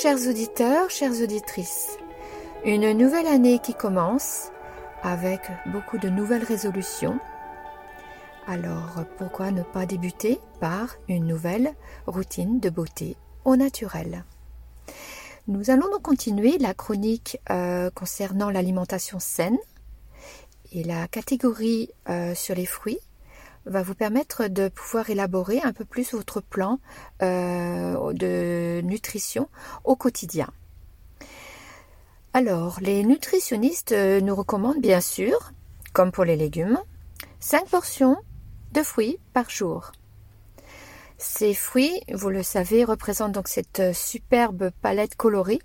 Chers auditeurs, chères auditrices. Une nouvelle année qui commence avec beaucoup de nouvelles résolutions. Alors pourquoi ne pas débuter par une nouvelle routine de beauté au naturel? Nous allons donc continuer la chronique euh, concernant l'alimentation saine et la catégorie euh, sur les fruits va vous permettre de pouvoir élaborer un peu plus votre plan euh, de nutrition au quotidien. Alors, les nutritionnistes euh, nous recommandent bien sûr, comme pour les légumes, 5 portions de fruits par jour. Ces fruits, vous le savez, représentent donc cette superbe palette colorée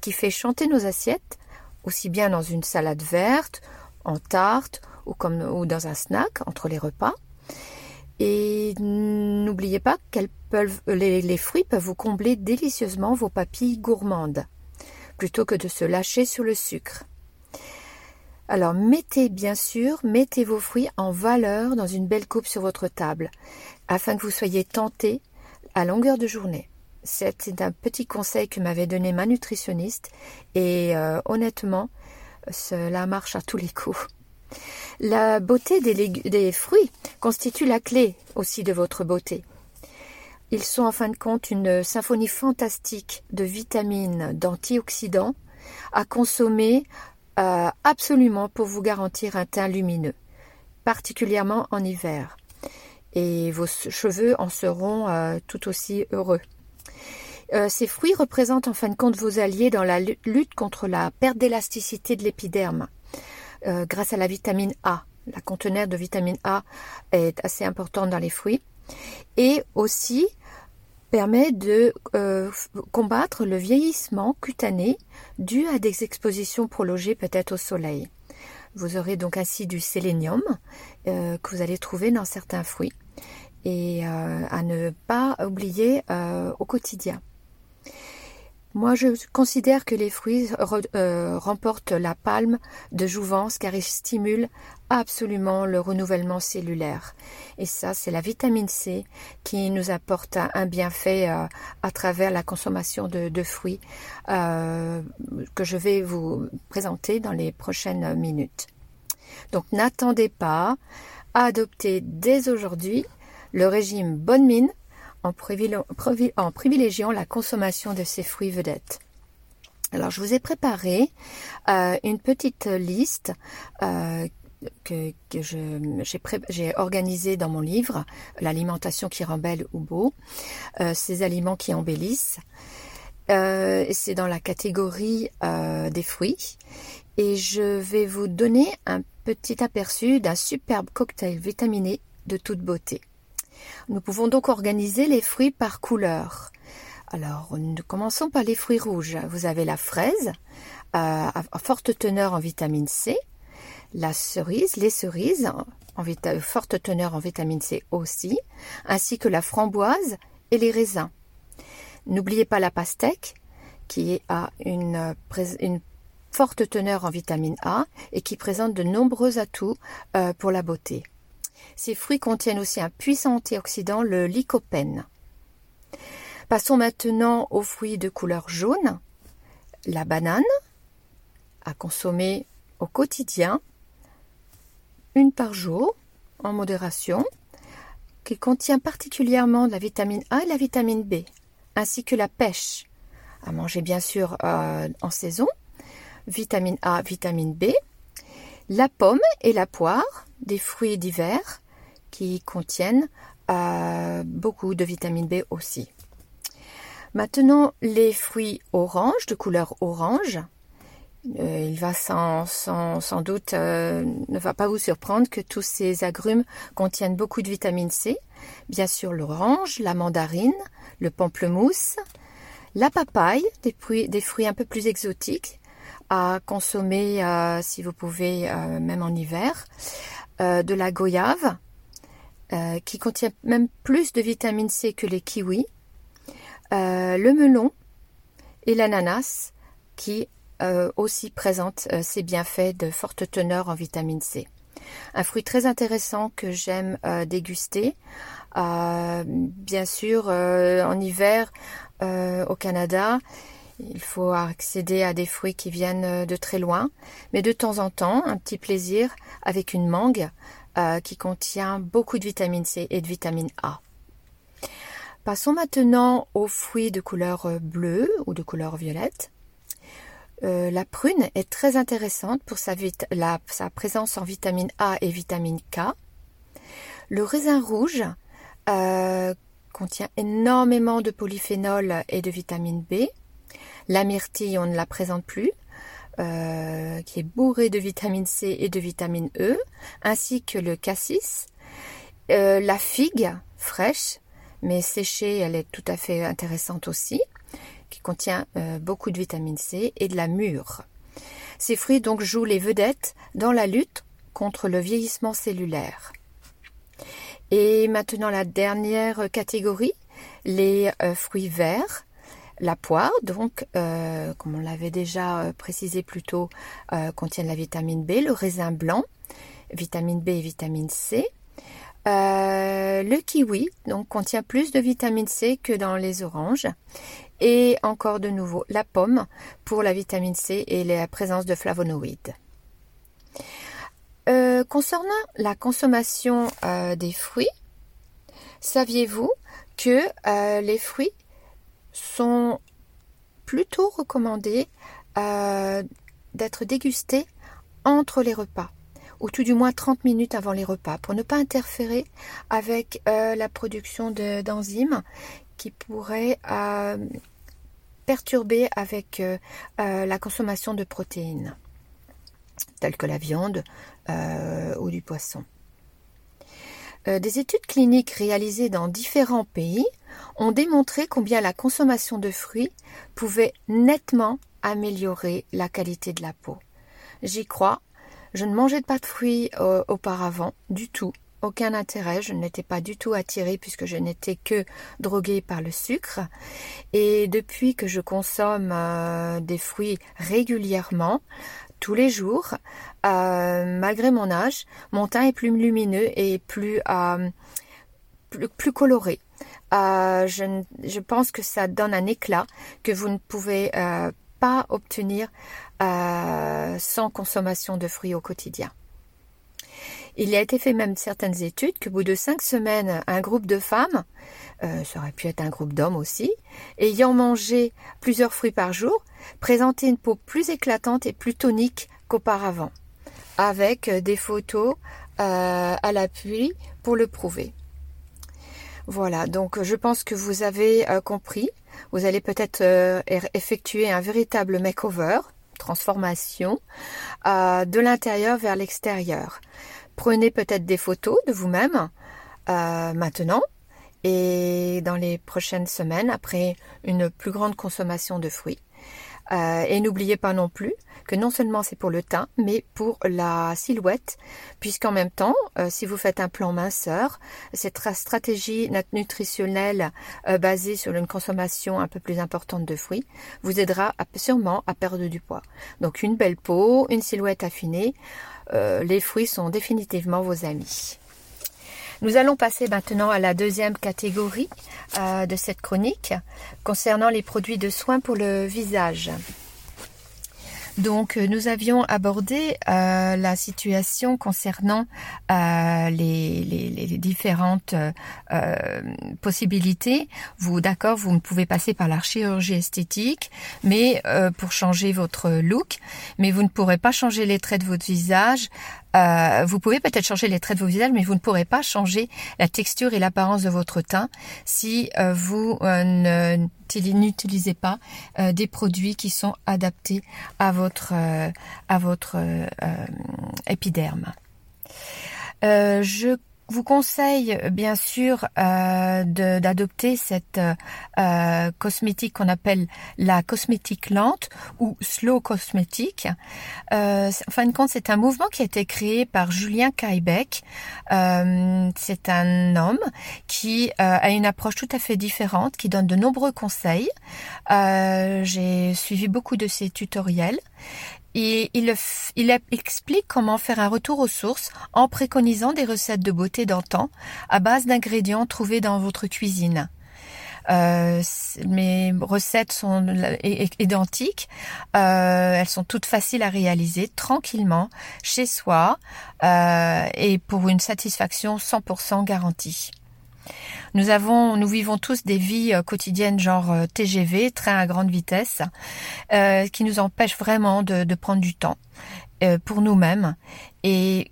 qui fait chanter nos assiettes, aussi bien dans une salade verte, en tarte ou, comme, ou dans un snack entre les repas. Et n'oubliez pas que les, les fruits peuvent vous combler délicieusement vos papilles gourmandes, plutôt que de se lâcher sur le sucre. Alors mettez bien sûr, mettez vos fruits en valeur dans une belle coupe sur votre table, afin que vous soyez tentés à longueur de journée. C'est un petit conseil que m'avait donné ma nutritionniste et euh, honnêtement, cela marche à tous les coups. La beauté des, fruits constitue la clé aussi de votre beauté. Ils sont en fin de compte une symphonie fantastique de vitamines, d'antioxydants à consommer euh, absolument pour vous garantir un teint lumineux, particulièrement en hiver. Et vos cheveux en seront euh, tout aussi heureux. Euh, ces fruits représentent en fin de compte vos alliés dans la lutte contre la perte d'élasticité de l'épiderme. Euh, grâce à la vitamine A. La conteneur de vitamine A est assez importante dans les fruits. Et aussi permet de euh, combattre le vieillissement cutané dû à des expositions prolongées peut-être au soleil. Vous aurez donc ainsi du sélénium euh, que vous allez trouver dans certains fruits et à ne pas oublier au quotidien. Moi, je considère que les fruits euh, remportent la palme de jouvence car ils stimulent absolument le renouvellement cellulaire. Et ça, c'est la vitamine C qui nous apporte un bienfait euh, à travers la consommation de, fruits euh, que je vais vous présenter dans les prochaines minutes. Donc, n'attendez pas à adopter dès aujourd'hui le régime bonne mine en, privilégiant la consommation de ces fruits vedettes. Alors je vous ai préparé euh, une petite liste euh, que, j'ai organisée dans mon livre, L'alimentation qui rend belle ou beau, euh, ces aliments qui embellissent. C'est dans la catégorie des fruits et je vais vous donner un petit aperçu d'un superbe cocktail vitaminé de toute beauté. Nous pouvons donc organiser les fruits par couleur. Alors, nous commençons par les fruits rouges. Vous avez la fraise, euh, à forte teneur en vitamine C, la cerise, les cerises, en forte teneur en vitamine C aussi, ainsi que la framboise et les raisins. N'oubliez pas la pastèque, qui a une, une, forte teneur en vitamine A et qui présente de nombreux atouts euh, pour la beauté. Ces fruits contiennent aussi un puissant antioxydant, le lycopène. Passons maintenant aux fruits de couleur jaune. La banane, à consommer au quotidien, une par jour, en modération, qui contient particulièrement de la vitamine A et la vitamine B, ainsi que la pêche, à manger bien sûr euh, en saison, vitamine A, vitamine B, la pomme et la poire, des fruits d'hiver, qui contiennent euh, beaucoup de vitamine B aussi. Maintenant, les fruits orange, de couleur orange. Euh, il va sans, sans, doute, euh, ne va pas vous surprendre que tous ces agrumes contiennent beaucoup de vitamine C. Bien sûr, l'orange, la mandarine, le pamplemousse, la papaye, des fruits, des fruits un peu plus exotiques à consommer si vous pouvez, même en hiver, de la goyave, euh, qui contient même plus de vitamine C que les kiwis, euh, le melon et l'ananas qui euh, aussi présentent ces bienfaits de forte teneur en vitamine C. Un fruit très intéressant que j'aime déguster. bien sûr, en hiver, au Canada, il faut accéder à des fruits qui viennent de très loin, mais de temps en temps, un petit plaisir avec une mangue qui contient beaucoup de vitamine C et de vitamine A. Passons maintenant aux fruits de couleur euh, bleue ou de couleur violette. Euh, la prune est très intéressante pour sa, présence en vitamine A et vitamine K. Le raisin rouge euh, contient énormément de polyphénol et de vitamine B. La myrtille, on ne la présente plus, qui est bourrée de vitamine C et de vitamine E, ainsi que le cassis. la figue fraîche mais séchée, elle est tout à fait intéressante aussi, qui contient euh, beaucoup de vitamine C et de la mûre. Ces fruits donc jouent les vedettes dans la lutte contre le vieillissement cellulaire. Et maintenant la dernière catégorie, les euh, fruits verts. La poire, donc, euh, comme on l'avait déjà précisé plus tôt, contient de la vitamine B, le raisin blanc, vitamine B et vitamine C, euh, le kiwi donc contient plus de vitamine C que dans les oranges. Et encore de nouveau la pomme pour la vitamine C et la présence de flavonoïdes. Euh, concernant la consommation euh, des fruits, saviez-vous que les fruits sont plutôt recommandés d'être dégustés entre les repas ou tout du moins 30 minutes avant les repas pour ne pas interférer avec euh, la production d'enzymes qui pourraient euh, perturber avec euh, la consommation de protéines telles que la viande ou du poisson. Des études cliniques réalisées dans différents pays ont démontré combien la consommation de fruits pouvait nettement améliorer la qualité de la peau. J'y crois je ne mangeais pas de fruits euh, auparavant, du tout. Aucun intérêt, je n'étais pas du tout attirée puisque je n'étais que droguée par le sucre. Et depuis que je consomme euh, des fruits régulièrement, tous les jours, euh, malgré mon âge, mon teint est plus lumineux et plus, plus, coloré. Je, je, pense que ça donne un éclat que vous ne pouvez pas obtenir euh, sans consommation de fruits au quotidien. Il a été fait même certaines études qu'au bout de cinq semaines, un groupe de femmes, euh, ça aurait pu être un groupe d'hommes aussi, ayant mangé plusieurs fruits par jour, présentaient une peau plus éclatante et plus tonique qu'auparavant, avec des photos euh, à l'appui pour le prouver. Voilà, donc je pense que vous avez compris. Vous allez peut-être effectuer un véritable makeover transformation euh, de l'intérieur vers l'extérieur. Prenez peut-être des photos de vous-même euh, maintenant et dans les prochaines semaines après une plus grande consommation de fruits. Euh, et n'oubliez pas non plus que non seulement c'est pour le teint, mais pour la silhouette, puisqu'en même temps, euh, si vous faites un plan minceur, cette stratégie nutritionnelle euh, basée sur une consommation un peu plus importante de fruits vous aidera sûrement à perdre du poids. Donc une belle peau, une silhouette affinée, les fruits sont définitivement vos amis. Nous allons passer maintenant à la deuxième catégorie euh, de cette chronique concernant les produits de soins pour le visage. Donc, euh, nous avions abordé euh, la situation concernant les, différentes possibilités. Vous, d'accord, vous pouvez passer par la chirurgie esthétique, mais pour changer votre look, mais vous ne pourrez pas changer les traits de votre visage euh, vous pouvez peut-être changer les traits de vos visages, mais vous ne pourrez pas changer la texture et l'apparence de votre teint si euh, vous euh, n'utilisez pas des produits qui sont adaptés à votre, à votre épiderme. je vous conseille bien sûr euh, d'adopter cette euh, cosmétique qu'on appelle la cosmétique lente ou slow cosmétique. Euh, en fin de compte, c'est un mouvement qui a été créé par Julien Kaibeck. Euh, c'est un homme qui a une approche tout à fait différente, qui donne de nombreux conseils. J'ai suivi beaucoup de ses tutoriels Il, explique comment faire un retour aux sources en préconisant des recettes de beauté d'antan à base d'ingrédients trouvés dans votre cuisine. Euh, mes recettes sont identiques. Euh, elles sont toutes faciles à réaliser tranquillement chez soi euh, et pour une satisfaction 100% garantie. Nous avons, nous vivons tous des vies quotidiennes genre TGV, train à grande vitesse, qui nous empêchent vraiment de, de prendre du temps pour nous-mêmes. Et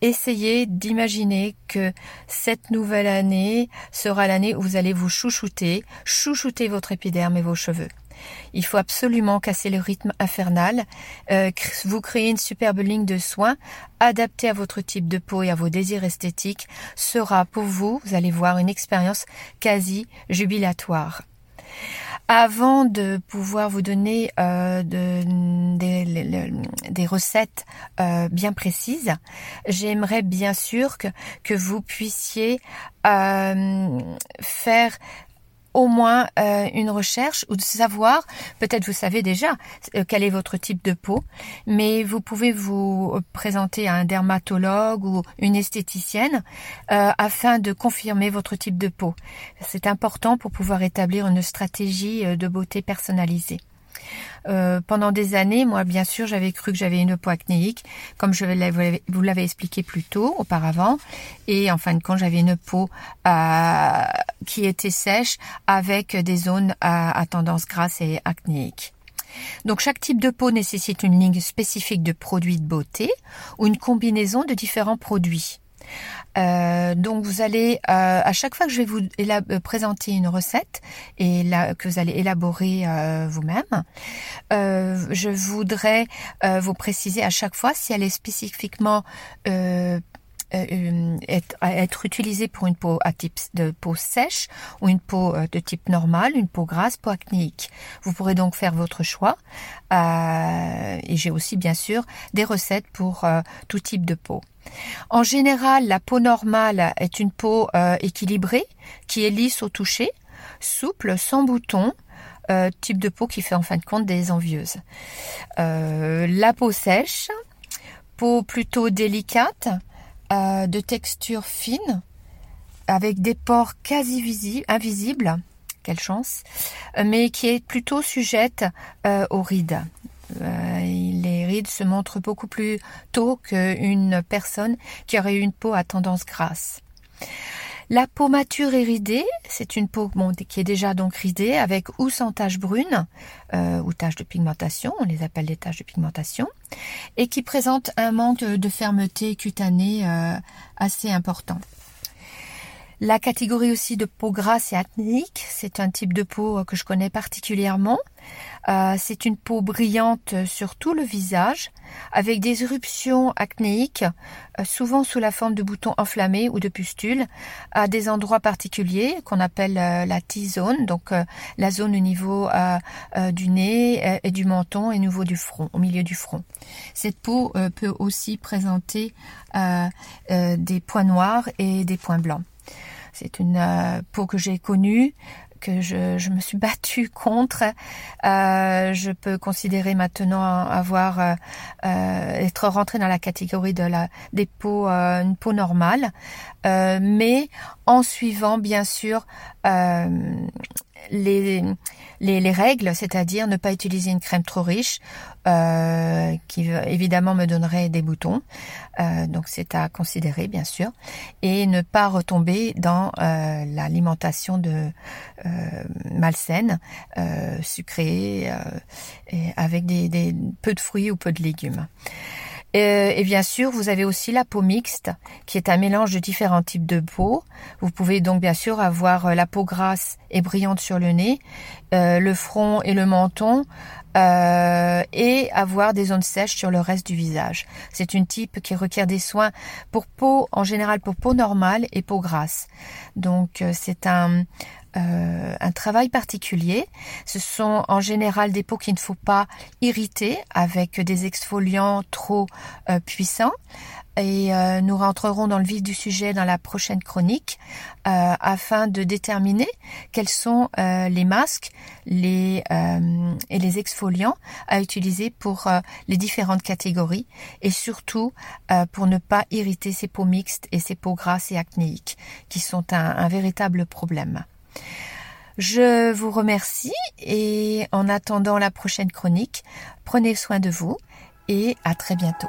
essayez d'imaginer que cette nouvelle année sera l'année où vous allez vous chouchouter, chouchouter votre épiderme et vos cheveux. Il faut absolument casser le rythme infernal, euh, vous créer une superbe ligne de soins adaptée à votre type de peau et à vos désirs esthétiques sera pour vous, vous allez voir, une expérience quasi jubilatoire. Avant de pouvoir vous donner euh, des, recettes euh, bien précises, j'aimerais bien sûr que, vous puissiez faire au moins euh, une recherche ou de savoir, peut-être vous savez déjà euh, quel est votre type de peau, mais vous pouvez vous présenter à un dermatologue ou une esthéticienne euh, afin de confirmer votre type de peau. C'est important pour pouvoir établir une stratégie de beauté personnalisée. Euh, pendant des années, moi, bien sûr, j'avais cru que j'avais une peau acnéique, comme je vous l'avais expliqué plus tôt, auparavant. Et en fin de compte, j'avais une peau euh, qui était sèche avec des zones à, à tendance grasse et acnéique. Donc chaque type de peau nécessite une ligne spécifique de produits de beauté ou une combinaison de différents produits. Euh, donc vous allez euh, à chaque fois que je vais vous euh, présenter une recette et là, que vous allez élaborer vous-même, je voudrais vous préciser à chaque fois si elle est spécifiquement être, être utilisée pour une peau à type de peau sèche ou une peau de type normal, une peau grasse, peau acnéique. Vous pourrez donc faire votre choix. et j'ai aussi bien sûr des recettes pour tout type de peau. En général, la peau normale est une peau euh, équilibrée, qui est lisse au toucher, souple, sans boutons, euh, type de peau qui fait en fin de compte des envieuses. Euh, la peau sèche, peau plutôt délicate, de texture fine, avec des pores quasi invisibles, quelle chance, mais qui est plutôt sujette aux rides. Se montrent beaucoup plus tôt qu'une personne qui aurait une peau à tendance grasse. La peau mature et ridée, c'est une peau qui est déjà donc ridée avec ou sans taches brunes euh, ou taches de pigmentation, on les appelle les taches de pigmentation, et qui présente un manque de fermeté cutanée euh, assez important. La catégorie aussi de peau grasse et acnéique, c'est un type de peau que je connais particulièrement. Euh, c'est une peau brillante sur tout le visage, avec des éruptions acnéiques, euh, souvent sous la forme de boutons enflammés ou de pustules, à des endroits particuliers qu'on appelle euh, la T-zone, donc la zone au niveau du nez et du menton et au niveau du front, au milieu du front. Cette peau peut aussi présenter des points noirs et des points blancs. C'est une euh, peau que j'ai connue, que je, me suis battue contre. Euh, je peux considérer maintenant avoir euh, être rentrée dans la catégorie de la des peaux une peau normale, mais en suivant bien sûr les, les, règles, c'est-à-dire ne pas utiliser une crème trop riche, euh, qui évidemment me donnerait des boutons, euh, donc c'est à considérer bien sûr, et ne pas retomber dans euh, l'alimentation de malsaine, sucrée, avec des peu de fruits ou peu de légumes. Euh, et bien sûr, vous avez aussi la peau mixte, qui est un mélange de différents types de peau. Vous pouvez donc bien sûr avoir euh, la peau grasse et brillante sur le nez, euh, le front et le menton, et avoir des zones sèches sur le reste du visage. C'est une type qui requiert des soins pour peau, en général pour peau normale et peau grasse. Donc c'est un, un travail particulier. Ce sont en général des peaux qu'il ne faut pas irriter avec des exfoliants trop puissants et euh, nous rentrerons dans le vif du sujet dans la prochaine chronique euh, afin de déterminer quels sont euh, les masques les, et les exfoliants à utiliser pour les différentes catégories et surtout pour ne pas irriter ces peaux mixtes et ces peaux grasses et acnéiques qui sont un, un véritable problème. Je vous remercie et en attendant la prochaine chronique, prenez soin de vous et à très bientôt.